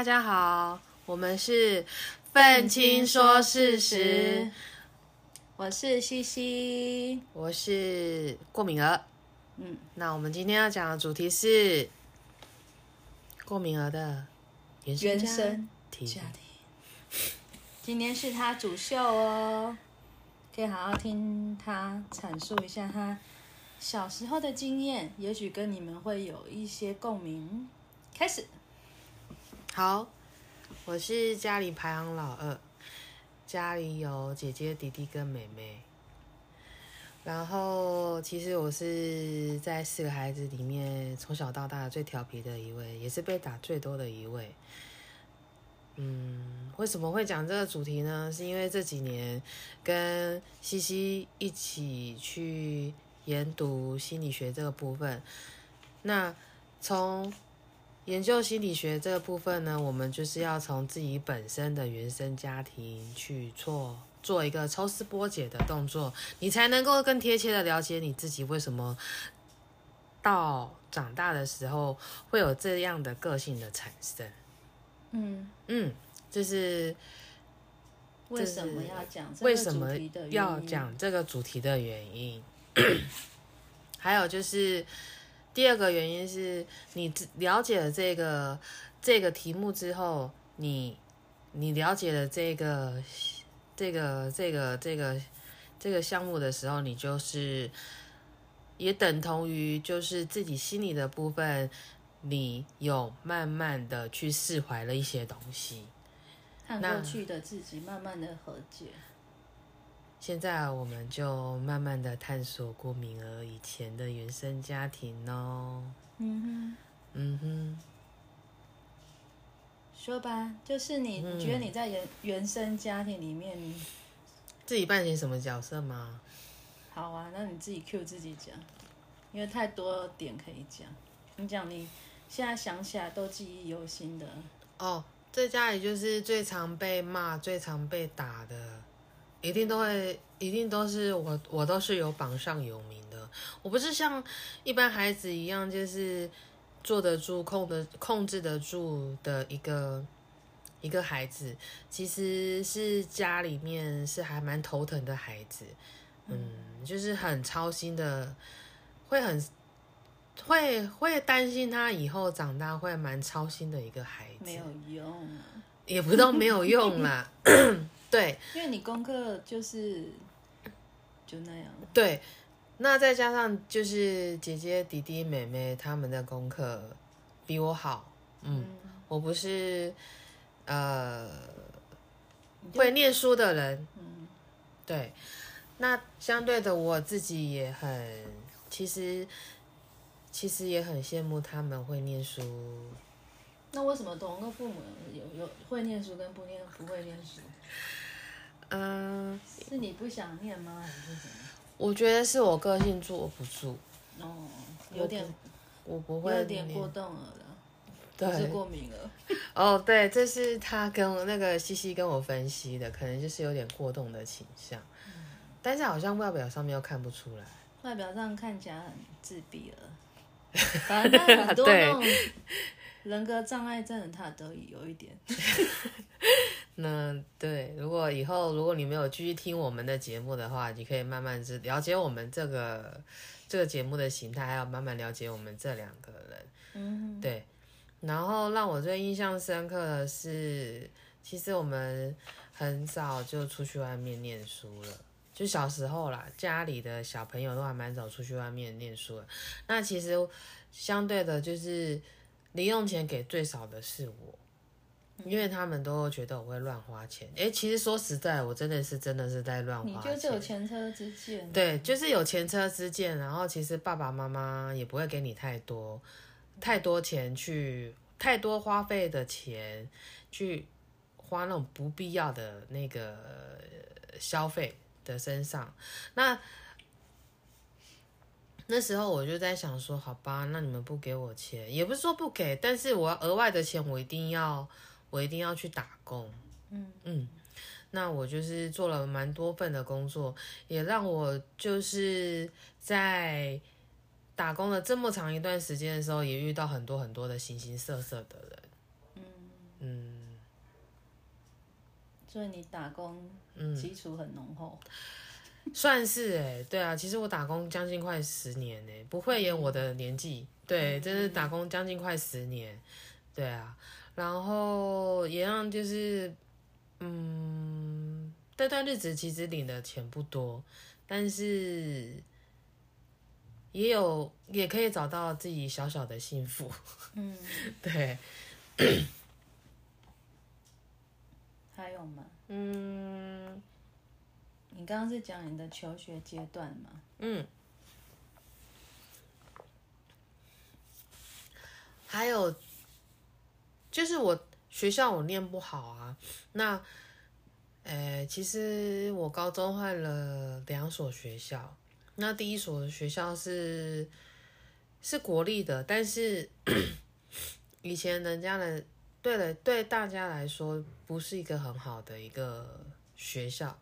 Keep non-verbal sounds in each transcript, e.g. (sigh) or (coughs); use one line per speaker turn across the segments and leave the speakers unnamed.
大家好，我们是愤青说事实，
我是西西，
我是过敏儿。
嗯，
那我们今天要讲的主题是过敏儿的原生家
原生
庭。
家庭。今天是他主秀哦，可以好好听他阐述一下他小时候的经验，也许跟你们会有一些共鸣。开始，
好，我是家里排行老二，家里有姐姐、弟弟跟妹妹。然后，其实我是在四个孩子里面从小到大最调皮的一位，也是被打最多的一位。嗯，为什么会讲这个主题呢？是因为这几年跟西西一起去研读心理学这个部分。那从研究心理学这个部分呢，我们就是要从自己本身的原生家庭去做做一个抽丝剥茧的动作，你才能够更贴切的了解你自己为什么到长大的时候会有这样的个性的产生。
嗯，
嗯，这是
为什么要讲这个
为什么要？讲这个主题的原因。还有就是第二个原因是你了解了这个这个题目之后，你你了解了这个这个这个这个这个项目的时候，你就是也等同于就是自己心里的部分，你有慢慢的去释怀了一些东西。
和过去的自己慢慢的和解。
现在我们就慢慢的探索过敏儿以前的原生家庭哦。
嗯哼
嗯哼，
说吧，就是你
嗯
觉得你在原原生家庭里面，你
自己扮演什么角色吗？
好啊，那你自己 Q 自己讲，因为太多点可以讲。你讲你现在想起来都记忆犹新的，
哦，在家里就是最常被骂、最常被打的，一定都会，一定都是我，我都是有榜上有名的。我不是像一般孩子一样，就是坐得住、控的控制得住的一个一个孩子，其实是家里面是还蛮头疼的孩子，嗯，就是很操心的，会很会会担心他以后长大会蛮操心的一个孩子，
没有用啊，
也不到没有用啦，(laughs) (coughs) (laughs) 对。
因为你功课就是就那样。
对，那再加上就是姐姐、弟弟、妹妹他们的功课比我好，嗯，我不是呃会念书的人，
嗯，
对，那相对的我自己也很，其实其实也很羡慕他们会念书，
那为什么同个父母有有会念书跟不念不会念书？
嗯、
是你不想念吗？还是？
我觉得是我个性坐不住，
哦，有点
我不会
有点过动了啦，
对
不是过敏了。
哦，对，这是他跟那个西西跟我分析的，可能就是有点过动的倾向，但是好像外表上面又看不出来。
外表上看起来很自闭了，(laughs) 反正很多那种人格障碍症的他都有一点。(laughs)
那对，如果以后如果你没有继续听我们的节目的话，你可以慢慢知了解我们这个这个节目的形态，还有慢慢了解我们这两个人。
嗯，
对，然后让我最印象深刻的是，其实我们很早就出去外面念书了。就小时候啦，家里的小朋友都还蛮早出去外面念书的。那其实相对的，就是零用钱给最少的是我，因为他们都觉得我会乱花钱。诶，其实说实在，我真的是真的是在乱花钱。
就是有前车之鉴。
对，就是有前车之鉴，然后其实爸爸妈妈也不会给你太多太多钱去太多花费的钱去花那种不必要的那个呃消费的身上。那那时候我就在想说，好吧，那你们不给我钱，也不是说不给，但是我要额外的钱，我一定要我一定要去打工。
嗯。
嗯，那我就是做了蛮多份的工作，也让我就是在打工了这么长一段时间的时候，也遇到很多很多的形形色色的人。嗯。嗯。
所以你打工基础很浓厚。
算是哎，对啊，其实我打工将近快十年呢，不会演我的年纪，对，真是打工将近快十年，对啊，然后也让就是，嗯，这段日子其实领的钱不多，但是也有也可以找到自己小小的幸福，嗯，(laughs) 对，
还有吗？嗯。你刚刚是讲你的求学阶段吗？嗯，
还有就是我学校我念不好啊，那，呃，其实我高中换了两所学校，那第一所学校是是国立的，但是 (coughs) 以前人家的对了对大家来说不是一个很好的一个学校。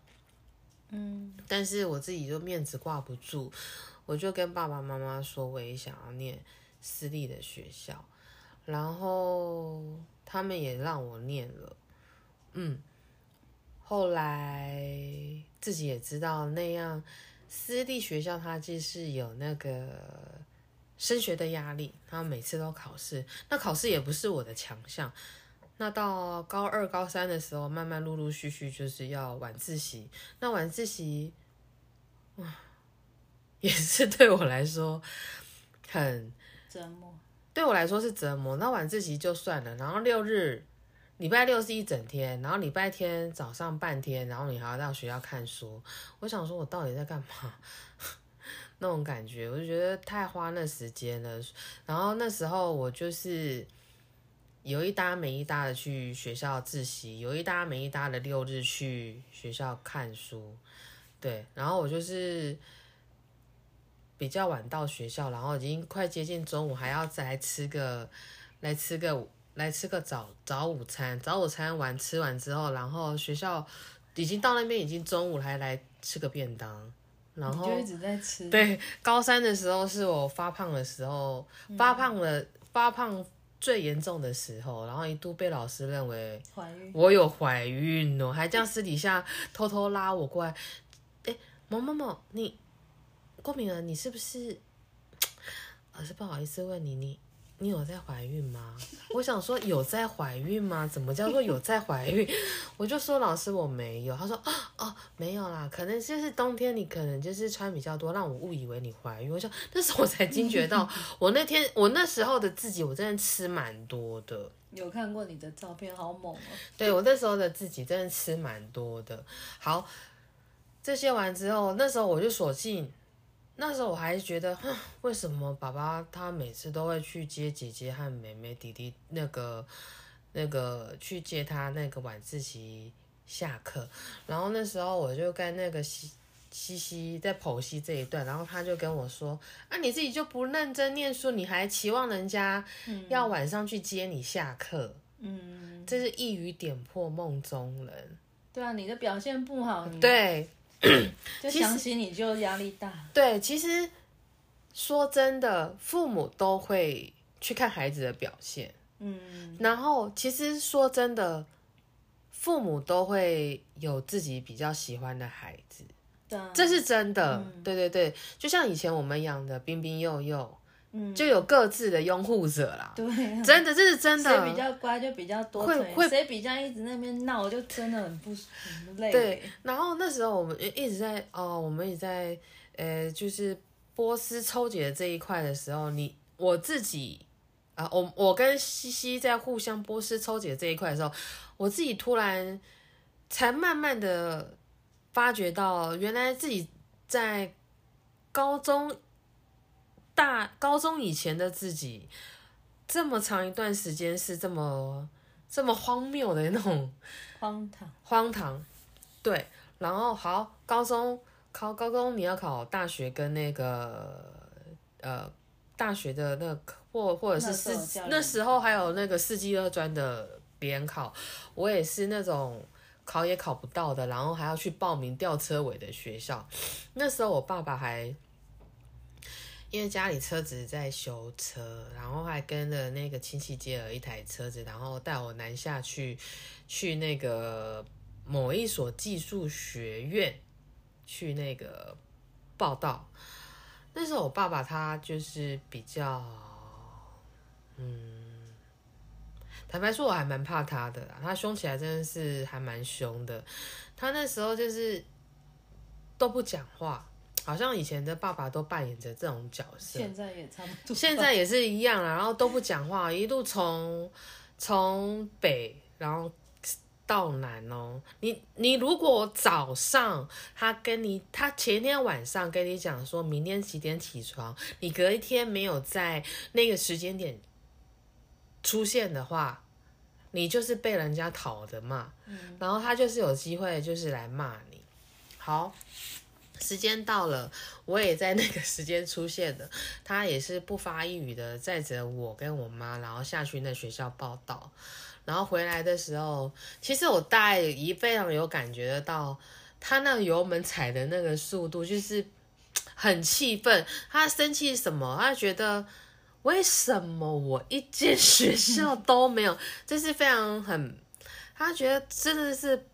嗯，但是我自己就面子挂不住，我就跟爸爸妈妈说，我也想要念私立的学校，然后他们也让我念了，嗯，后来自己也知道那样私立学校它就是有那个升学的压力，他每次都考试，那考试也不是我的强项。那到高二、高三的时候，慢慢陆陆续续就是要晚自习。那晚自习，哇，(laughs) 也是对我来说很
折磨。
对我来说是折磨。那晚自习就算了，然后六日、礼拜六是一整天，然后礼拜天早上半天，然后你还要到学校看书。我想说，我到底在干嘛？(laughs) 那种感觉，我就觉得太花那时间了。然后那时候我就是。有一搭没一搭的去学校自习，有一搭没一搭的六日去学校看书，对，然后我就是比较晚到学校，然后已经快接近中午，还要再来吃个来吃个来吃个早早午餐，早午餐完吃完之后，然后学校已经到那边已经中午，还来吃个便当，然后
就一直在吃。
对，高三的时候是我发胖的时候，发胖了，发胖。最严重的时候，然后一度被老师认为怀孕我有怀孕哦，还这样私底下偷偷拉我过来。哎，某某某，你郭敏儿，你是不是？(tsk) 老师不好意思问你，你。你有在怀孕吗？我想说有在怀孕吗？怎么叫做有在怀孕？(laughs) 我就说老师我没有。他说哦哦没有啦，可能就是冬天你可能就是穿比较多，让我误以为你怀孕。我想那时候我才惊觉到，(laughs) 我那天我那时候的自己我真的吃蛮多的。
有看过你的照片，好猛哦。
对我那时候的自己真的吃蛮多的。好，这些完之后，那时候我就索性。那时候我还觉得，(sighs) 为什么爸爸他每次都会去接姐姐和妹妹、弟弟那个、那个去接他那个晚自习下课，然后那时候我就跟那个西西西在剖析这一段，然后他就跟我说：“啊，你自己就不认真念书，你还期望人家要晚上去接你下课？嗯，这是一语点破梦中人。
对啊，你的表现不好，
对。”
就想起你就压力大。
对，其实说真的，父母都会去看孩子的表现。嗯，然后其实说真的，父母都会有自己比较喜欢的孩子。这是真的。对对对，就像以前我们养的彬彬幼幼。就有各自的拥护者啦。
对，
真的这是真的。
谁比较乖就比较多会会谁比较一直那边闹就真的很不很累。
对，然后那时候我们一直在哦，我们也在呃，就是波斯抽解的这一块的时候，你我自己啊，我我跟西西在互相波斯抽解这一块的时候，我自己突然才慢慢的发觉到，原来自己在高中。大高中以前的自己，这么长一段时间是这么这么荒谬的那种
荒唐
荒唐，对。然后好，高中考高中你要考大学跟那个呃大学的那个或或者是四那时候还有那个四季二专的别人考，我也是那种考也考不到的，然后还要去报名吊车尾的学校。那时候我爸爸还。因为家里车子在修车，然后还跟着那个亲戚借了一台车子，然后带我南下去，去那个某一所技术学院去那个报道。那时候我爸爸他就是比较，嗯，坦白说我还蛮怕他的啦，他凶起来真的是还蛮凶的。他那时候就是都不讲话，好像以前的爸爸都扮演着这种角色。
现在也差不多。
现在也是一样啦，然后都不讲话，一路从从北，然后到南哦。你你如果早上他跟你，他前天晚上跟你讲说明天几点起床，你隔一天没有在那个时间点出现的话，你就是被人家讨的骂，然后他就是有机会就是来骂你。好。时间到了，我也在那个时间出现的。(laughs) 他也是不发一语的载着我跟我妈，然后下去那学校报道。然后回来的时候，其实我大概一非常有感觉得到，他那个油门踩的那个速度，就是很气愤。他生气什么？他觉得为什么我一间学校都没有？(laughs) 这是非常很，他觉得真的是。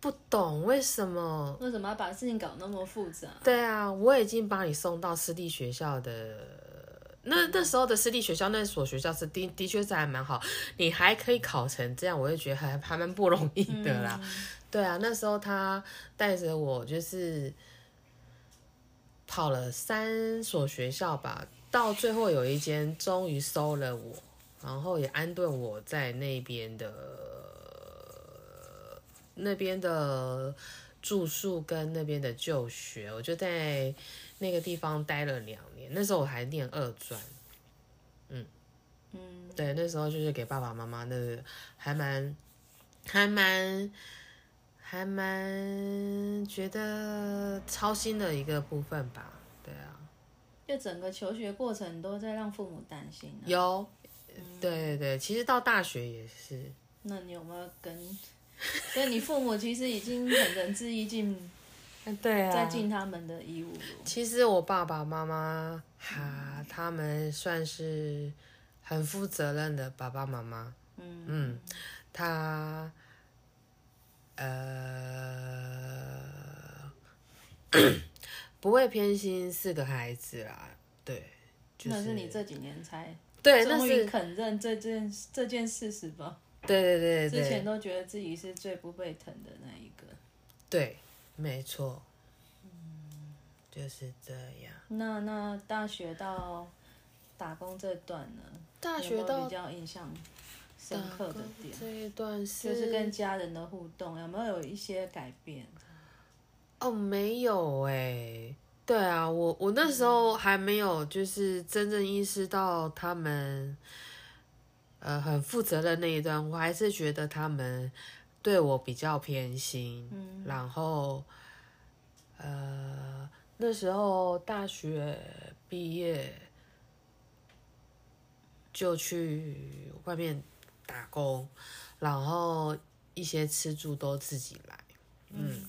不懂为什么？
为什么要把事情搞那么复杂？
对啊，我已经把你送到私立学校的，那那时候的私立学校那所学校是的的确是还蛮好，你还可以考成这样，我就觉得还还蛮不容易的啦。对啊，那时候他带着我就是跑了三所学校吧，到最后有一间终于收了我，然后也安顿我在那边的。那边的住宿跟那边的就学，我就在那个地方待了两年。那时候我还念二专，嗯嗯，对，那时候就是给爸爸妈妈，那个还蛮还蛮还蛮觉得操心的一个部分吧。对啊，
就整个求学过程都在让父母担心。
有，对对对，其实到大学也是。
那你有没有跟？(laughs) 所以你父母其实已经很仁至义尽，(laughs)
对啊，
在尽他们的义务。
其实我爸爸妈妈哈，他们算是很负责任的爸爸妈妈。嗯嗯，他呃 (coughs) 不会偏心四个孩子啦，对，
那是你这几年才
对，
终于肯认这件这件事实吧。
对对对对，
之前都觉得自己是最不被疼的那一个。
对，没错。嗯，就是这样。
那那大学到打工这段呢？
大学到
比较印象深刻的点，
这一段是
就是跟家人的互动有没有有一些改变？
哦，没有哎。对啊，我我那时候还没有就是真正意识到他们。呃，很负责的那一段，我还是觉得他们对我比较偏心。嗯，然后，呃，那时候大学毕业就去外面打工，然后一些吃住都自己来。嗯。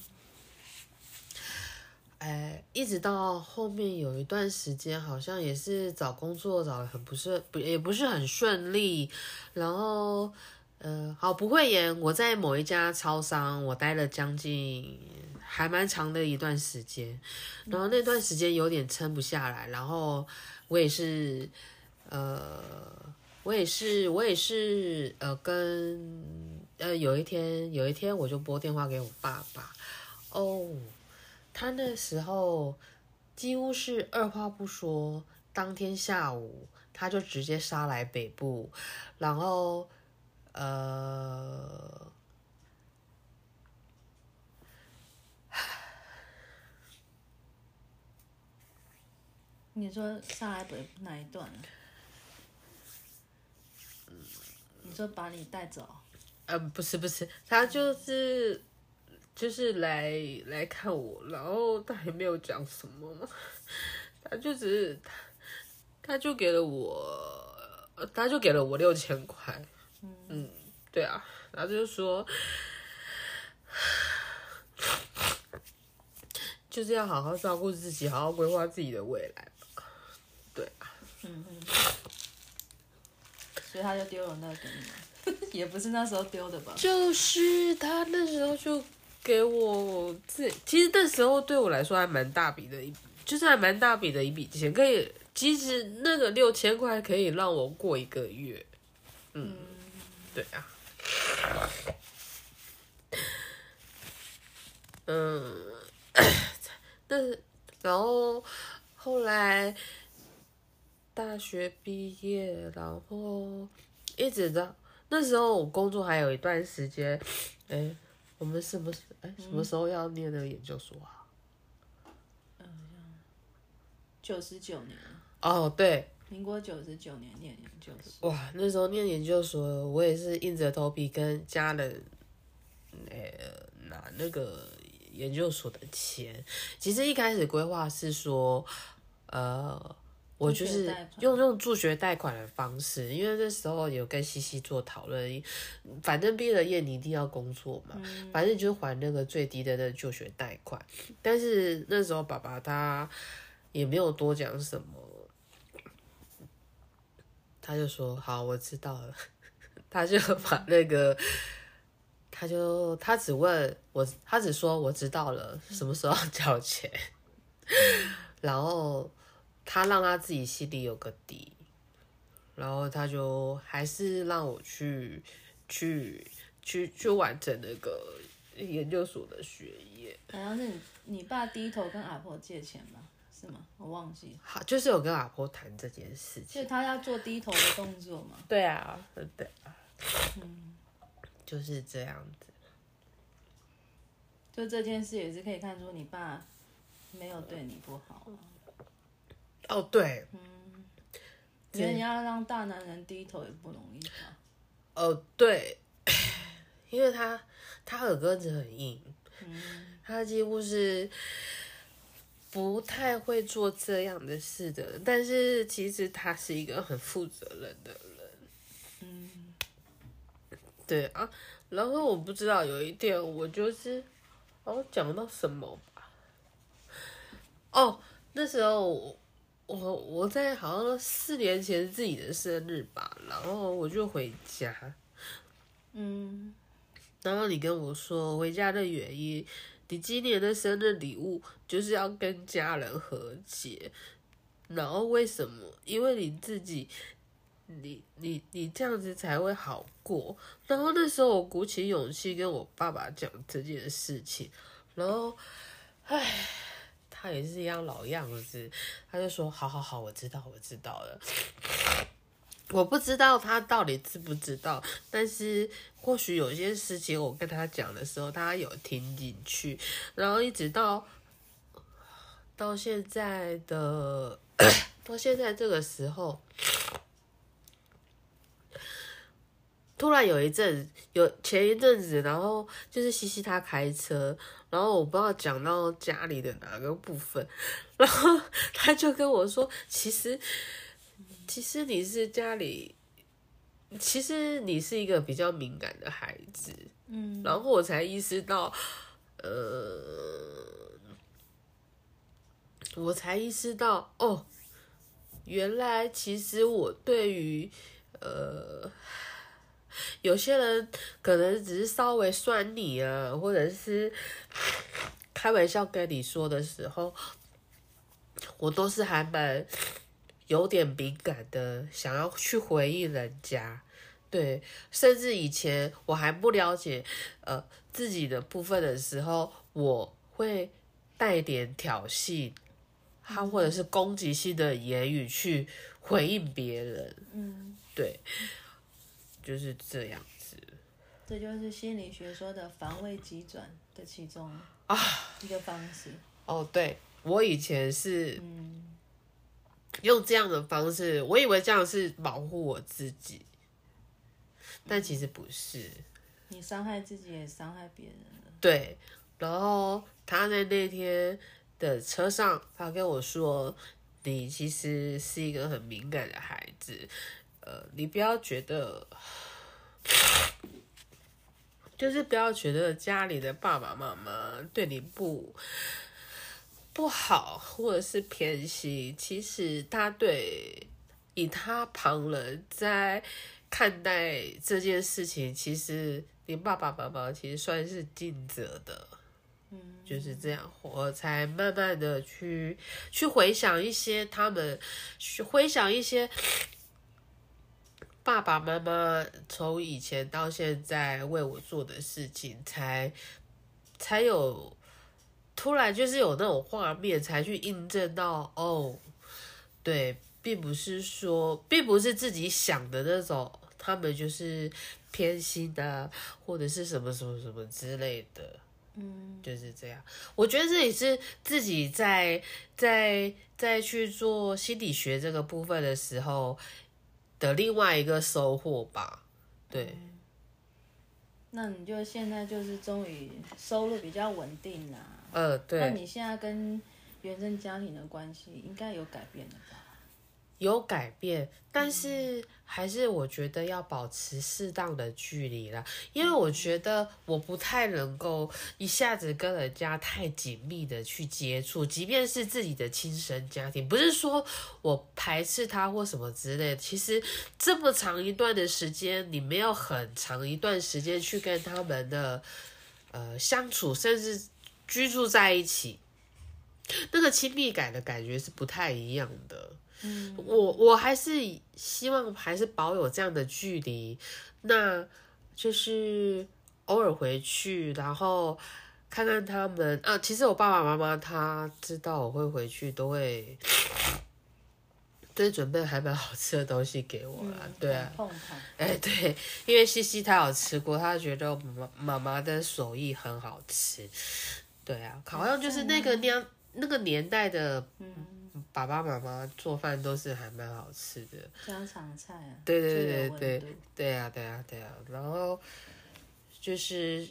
哎，一直到后面有一段时间，好像也是找工作找的很不是不也不是很顺利，然后呃，好不会演，我在某一家超商，我待了将近还蛮长的一段时间，然后那段时间有点撑不下来，然后我也是呃，我也是我也是呃，跟呃有一天有一天我就拨电话给我爸爸，哦。他那时候几乎是二话不说，当天下午他就直接杀来北部，然后呃，
你说杀来北哪一段？你说把你带走？
呃，不是不是，他就是。就是来来看我，然后他也没有讲什么嘛，他就只是他他就给了我，他就给了我六千块，嗯，对啊，然后就说就是要好好照顾自己，好好规划自己的未来吧，对啊，
嗯嗯，所以他就丢了那个给你 (laughs) 也不是那时候丢的吧？
就是他那时候就给我这，其实那时候对我来说还蛮大笔的一，就是还蛮大笔的一笔钱，可以，其实那个六千块可以让我过一个月。嗯，对啊。嗯，(coughs) 但是然后后来大学毕业，然后一直到那时候我工作还有一段时间，哎，我们什么哎什么时候要念那个研究所啊？
九十九年，
哦，对，
民国九十九年念研究所。
哇，那时候念研究所，我也是硬着头皮跟家人，呃，拿那个研究所的钱。其实一开始规划是说，呃，我就是用用助学贷款的方式，因为那时候有跟西西做讨论，反正毕了业你一定要工作嘛，反正就是还那个最低的那个助学贷款。但是那时候爸爸他也没有多讲什么，他就说好，我知道了，(laughs) 他就把那个。他就他只问我，他只说我知道了，什么时候要交钱，(laughs) 然后他让他自己心里有个底，然后他就还是让我去去去去完成那个研究所的学业，
好像是你你爸低头跟阿婆借钱吧？是吗？我忘记，
好，就是有跟阿婆谈这件事情，
就他要做低头的动作嘛。
对啊，对啊，就是这样子，
就这件事也是可以看出你爸没有对你不好啊，
哦对，
因为你要让大男人低头也不容易吧？
哦，对，(laughs) 因为他他耳根子很硬，他几乎是不太会做这样的事的，但是其实他是一个很负责任的人。嗯，对啊，然后我不知道有一点我就是，哦讲到什么吧？哦，那时候我我我在好像四年前自己的生日吧，然后我就回家，
嗯，
然后你跟我说回家的原因，你今年的生日礼物就是要跟家人和解，然后为什么？因为你自己，你你你这样子才会好过。然后那时候我鼓起勇气跟我爸爸讲这件事情，然后，唉，他也是一样老样子，他就说好好好，我知道我知道了。我不知道他到底知不知道，但是或许有些事情我跟他讲的时候，他有听进去，然后一直到到现在的 (coughs) 到现在这个时候，突然有一阵有前一阵子，然后就是西西他开车，然后我不知道讲到家里的哪个部分，然后他就跟我说，其实。其实你是家里，其实你是一个比较敏感的孩子，
嗯，
然后我才意识到，呃，我才意识到，哦，原来其实我对于，呃，(laughs) 有些人可能只是稍微酸你啊，或者是开玩笑跟你说的时候，我都是还蛮。有点敏感的，想要去回应人家，对，甚至以前我还不了解呃自己的部分的时候，我会带点挑衅，他或者是攻击性的言语去回应别人，
嗯，
对，就是这样子
这就是心理学说的防卫急转的其中
啊。
一个方式。
哦，对我以前是
嗯，
用这样的方式，我以为这样是保护我自己，但其实不是。
你伤害自己也伤害别人了。
对，然后他在那天的车上，他跟我说：“你其实是一个很敏感的孩子，呃，你不要觉得，就是不要觉得家里的爸爸妈妈对你不不好，或者是偏心，其实他对以他旁人在看待这件事情，其实你爸爸妈妈其实算是尽责的。嗯，就是这样，我才慢慢的去去回想一些他们，去回想一些爸爸妈妈从以前到现在为我做的事情，才才有突然就是有那种画面，才去印证到哦，对，并不是说，并不是自己想的那种，他们就是偏心的，或者是什么什么什么之类的。嗯，就是这样。我觉得这也是自己在在在去做心理学这个部分的时候的另外一个收获吧。对。
那你就现在就是终于收入比较稳定啦。
呃，对。
那你现在跟原生家庭的关系应该有改变了吧？
有改变，但是还是我觉得要保持适当的距离啦，因为我觉得我不太能够一下子跟人家太紧密的去接触，即便是自己的亲生家庭，不是说我排斥他或什么之类的。其实这么长一段的时间，你没有很长一段时间去跟他们的呃相处，甚至居住在一起，那个亲密感的感觉是不太一样的。嗯我我还是希望还是保有这样的距离，那就是偶尔回去，然后看看他们啊。其实我爸爸妈妈他知道我会回去，都会都准备还蛮好吃的东西给我啦。对啊，哎对，因为西西他有吃过，他觉得妈妈妈的手艺很好吃。对啊，好像就是那个年那个年代的。爸爸妈妈做饭都是还蛮好吃的，
家常菜啊。
对对对对对啊对啊对啊，然后就是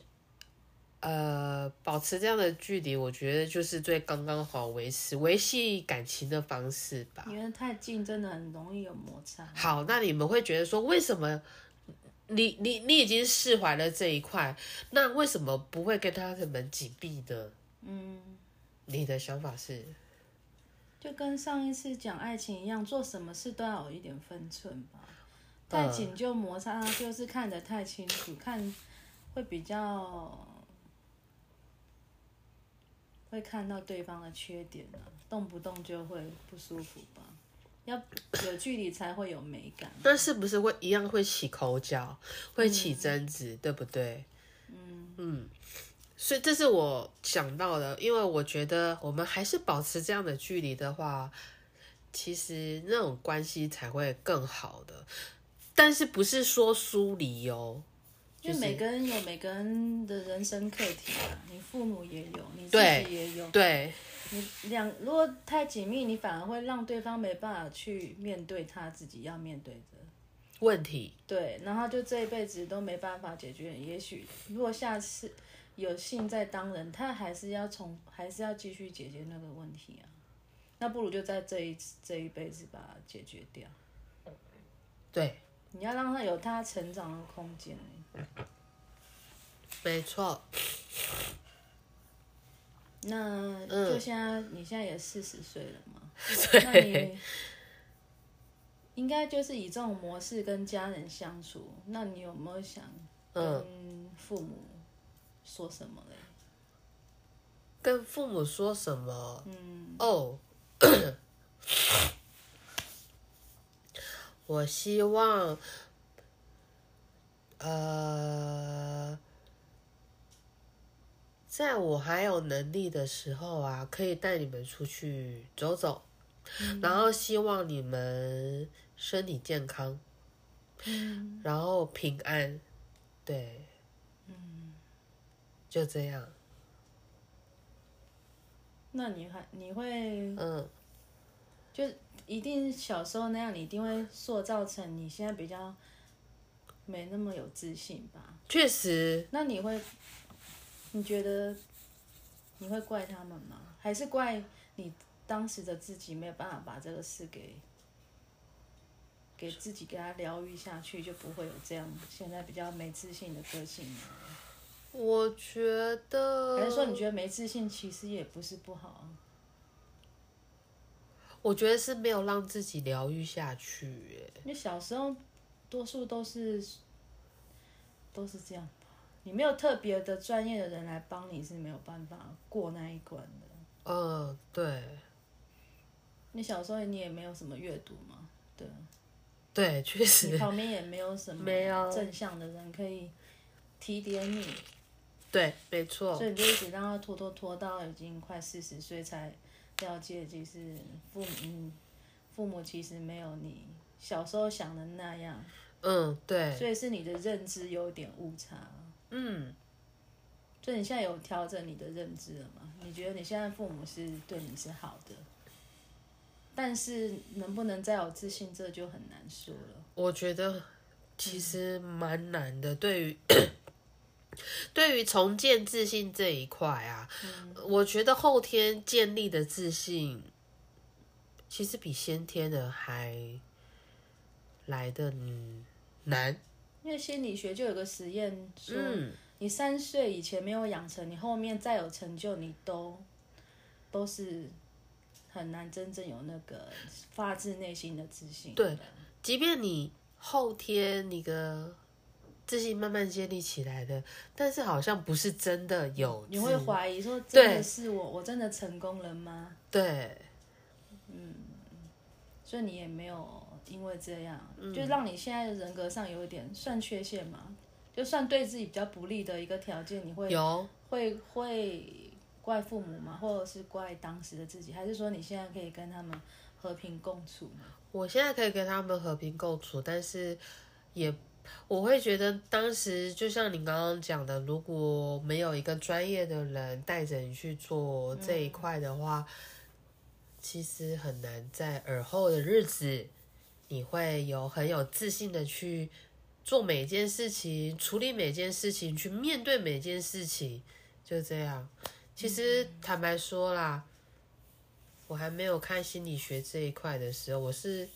呃，保持这样的距离，我觉得就是最刚刚好维持维系感情的方式吧。
因为太近，真的很容易有摩擦。
好，那你们会觉得说，为什么你你你已经释怀了这一块，那为什么不会跟他们紧闭呢？嗯，你的想法是？
就跟上一次讲爱情一样，做什么事都要有一点分寸吧。太紧就摩擦，就是看得太清楚，看会比较会看到对方的缺点啊，动不动就会不舒服吧。要有距离才会有美感。
但是不是会一样会起口角，会起争执，对不对？嗯嗯。所以这是我想到的，因为我觉得我们还是保持这样的距离的话，其实那种关系才会更好的。但是不是说疏离哦？
因为每个人有每个人的人生课题啊，你父母也有，你自己也有。
对。
你两如果太紧密，你反而会让对方没办法去面对他自己要面对的
问题。
对，然后就这一辈子都没办法解决。也许如果下次。有幸在当人，他还是要从，还是要继续解决那个问题啊。那不如就在这一这一辈子把它解决掉。
对，
你要让他有他成长的空间。
没错。
那就现在，你现在也四十岁了嘛？(laughs)
那你
应该就是以这种模式跟家人相处。那你有没有想跟父母？说什么嘞？
跟父母说什么？嗯哦，(coughs) 我希望，呃，在我还有能力的时候啊，可以带你们出去走走，然后希望你们身体健康，然后平安，对。就这样。
那你还你会嗯，就一定小时候那样，你一定会塑造成你现在比较没那么有自信吧？
确实。
那你会，你觉得你会怪他们吗？还是怪你当时的自己没有办法把这个事给给自己给他疗愈下去，就不会有这样现在比较没自信的个性呢？
我觉得，
还是说你觉得没自信其实也不是不好。
我觉得是没有让自己疗愈下去。
你小时候多数都是都是这样吧。你没有特别的专业的人来帮你是没有办法过那一关的。
嗯，对
你小时候你也没有什么阅读嘛，对，
对，确
你
实
旁边也没有什么
没有
正向的人可以提点你，
对，没错
所，以你就一直让他拖拖拖到已经快四十岁才了解，其实父母嗯父母其实没有你小时候想的那样，
嗯，对，
所以是你的认知有点误差。
嗯，
所以你现在有调整你的认知了吗？你觉得你现在父母是对你是好的，但是能不能再有自信，这就很难说了。
我觉得其实蛮难的，对于对于重建自信这一块啊，我觉得后天建立的自信，其实比先天的还来的嗯难。
因为心理学就有个实验说，
嗯，
你三岁以前没有养成，你后面再有成就，你都都是很难真正有那个发自内心的自信。
对即便你后天你的自信慢慢建立起来的，但是好像不是真的有
你会怀疑说，真的是我，我真的成功了吗？
对，嗯
所以你也没有因为这样，
嗯
就让你现在的人格上有一点算缺陷嘛？就算对自己比较不利的一个条件，你会
有
会会怪父母吗？或者是怪当时的自己？还是说你现在可以跟他们和平共处呢？
我现在可以跟他们和平共处，但是也我会觉得当时就像你刚刚讲的，如果没有一个专业的人带着你去做这一块的话，其实很难在尔后的日子，你会有很有自信的去做每件事情，处理每件事情，去面对每件事情，就这样。其实坦白说啦，我还没有看心理学这一块的时候，我是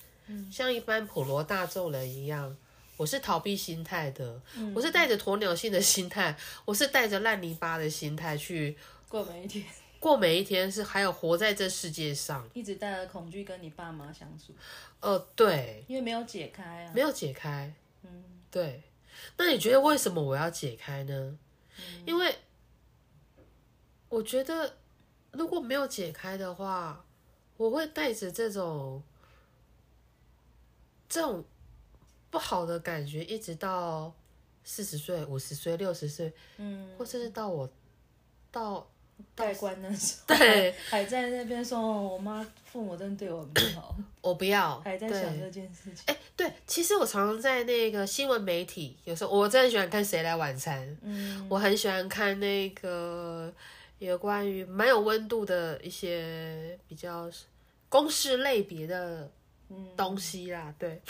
像一般普罗大众人一样，我是逃避心态的，我是带着鸵鸟性的心态，我是带着烂泥巴的心态去
过每一天，
过每一天，是还有活在这世界上。
一直带着恐惧跟你爸妈相处，
呃，对，
因为没有解开啊。
没有解开。嗯，对。那你觉得为什么我要解开呢？因为我觉得如果没有解开的话，我会带着这种这种不好的感觉，一直到四十岁、五十岁、六十岁，
嗯，
或甚至到我到
代官的时候，
对 (laughs)
还还在那边说，哦我妈父母真的对我很不好，(coughs)
我不要，
还在想这件事情。
哎、对，其实我常常在那个新闻媒体，有时候我真的喜欢看《谁来晚餐》，
嗯，
我很喜欢看那个有关于蛮有温度的一些比较公式类别的
嗯
东西啦。对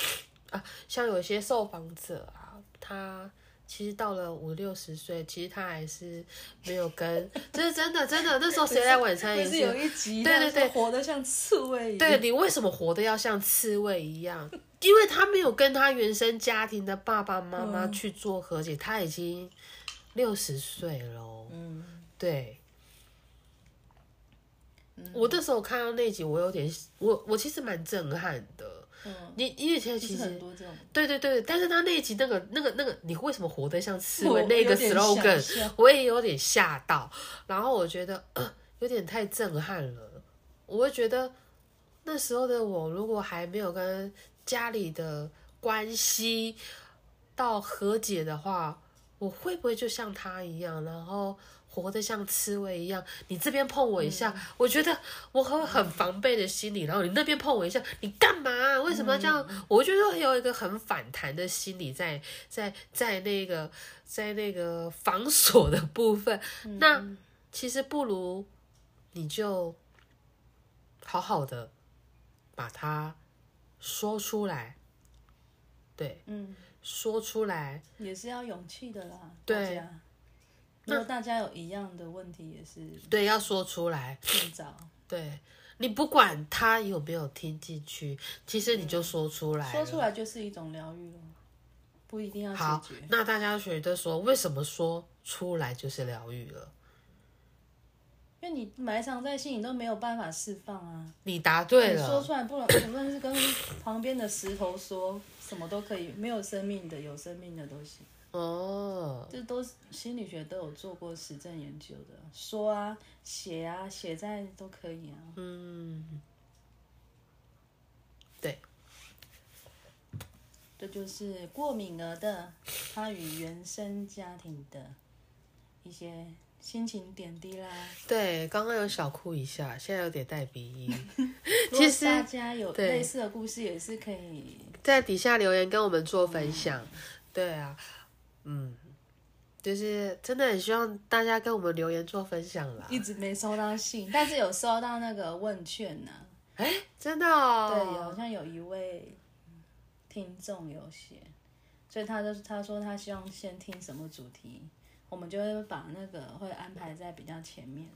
啊，像有些受访者啊，他其实到了五六十岁，其实他还是没有跟，这是真的，真的。那时候《谁来晚餐》也
不是有一集，
对对对
活得像刺猬一样。
对你为什么活得要像刺猬一样？因为他没有跟他原生家庭的爸爸妈妈去做和解，他已经六十岁了哦。
嗯，
对，我那时候看到那集，我有点，我我其实蛮震撼的。
嗯，
你因为其实
很多这种。
对对对，但是他那一集那个那个那个，你为什么活得像刺猬那个 slogan，我也有点吓到，然后我觉得、呃、有点太震撼了。我会觉得那时候的我，如果还没有跟家里的关系到和解的话，我会不会就像他一样，然后活得像刺猬一样？你这边碰我一下，我觉得我会很防备的心理，然后你那边碰我一下，你干嘛？为什么要这样？我觉得会有一个很反弹的心理在在在那个在那个防锁的部分。那其实不如你就好好的把它说出来，对，
嗯，
说出来，
也是要勇气的啦。
对
如果大家有一样的问题，也是
对，要说出来，
尽早
对你不管他有没有听进去，其实你就说出来了，
说出来，就是一种疗愈了，不一定要
好
解决。，
那大家觉得说，为什么说出来就是疗愈了？
因为你埋藏在心里都没有办法释放啊。
你答对
你说，出来不能，无论是跟旁边的石头说，什什么都可以，没有生命的、有生命的都行。
哦，
这都是心理学都有做过实证研究的，说啊、写啊、写在都可以啊。
嗯，对，
这就是过敏儿的他与原生家庭的一些心情点滴啦。
对，刚刚有小哭一下，现在有点带鼻音。(laughs) 其实
大家有
对
类似的故事，也是可以
在底下留言跟我们做分享。对啊，嗯，就是真的很希望大家跟我们留言做分享啦。
一直没收到信，但是有收到那个问卷呢、
真的哦，
对，好像有一位听众有写，所以他就是他说他希望先听什么主题，我们就会把那个会安排在比较前面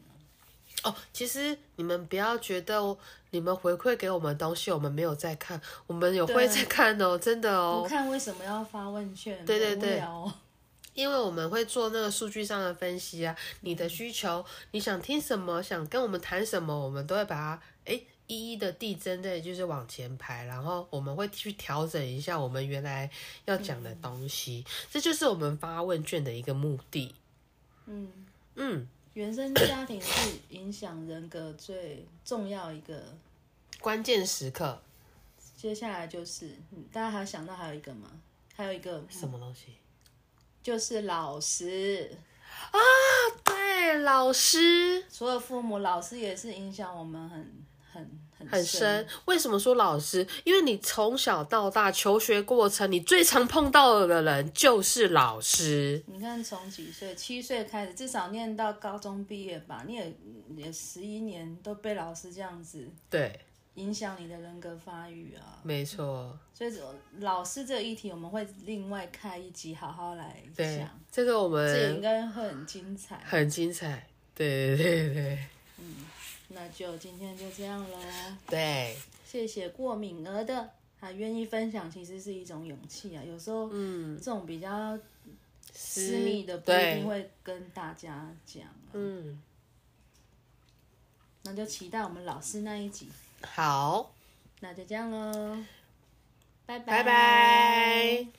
哦，其实你们不要觉得你们回馈给我们东西，我们没有在看，我们有会
对。
在看哦，真的哦。
看为什么要发问卷？
对对对 (laughs) 因为我们会做那个数据上的分析啊，你的需求，你想听什么，想跟我们谈什么，我们都会把它哎一一的递增的，就是往前排，然后我们会去调整一下我们原来要讲的东西，这就是我们发问卷的一个目的。
嗯，
嗯，
原生家庭是影响人格最重要一个。
关键时刻
接下来就是，嗯大家还想到还有一个吗？还有一个
什么东西？
就是老师啊，
对，老师
除了父母，老师也是影响我们很很
深。为什么说老师？因为你从小到大求学过程，你最常碰到的人就是老师。
你看，从几岁，七岁开始，至少念到高中毕业吧，你也也十一年都被老师这样子
对，
影响你的人格发育啊。
没错。
所以，老师这个议题，我们会另外开一集好好来
对
讲，，
这个我
们应该会很精彩。
很精彩。对对对
那就今天就这样喽，
对。
谢谢过敏儿的，他愿意分享，其实是一种勇气啊。有时候，嗯，这种比较私密的不一定会跟大家讲、啊，
嗯，
那就期待我们老师那一集。
好，
那就这样喽，拜。
拜拜。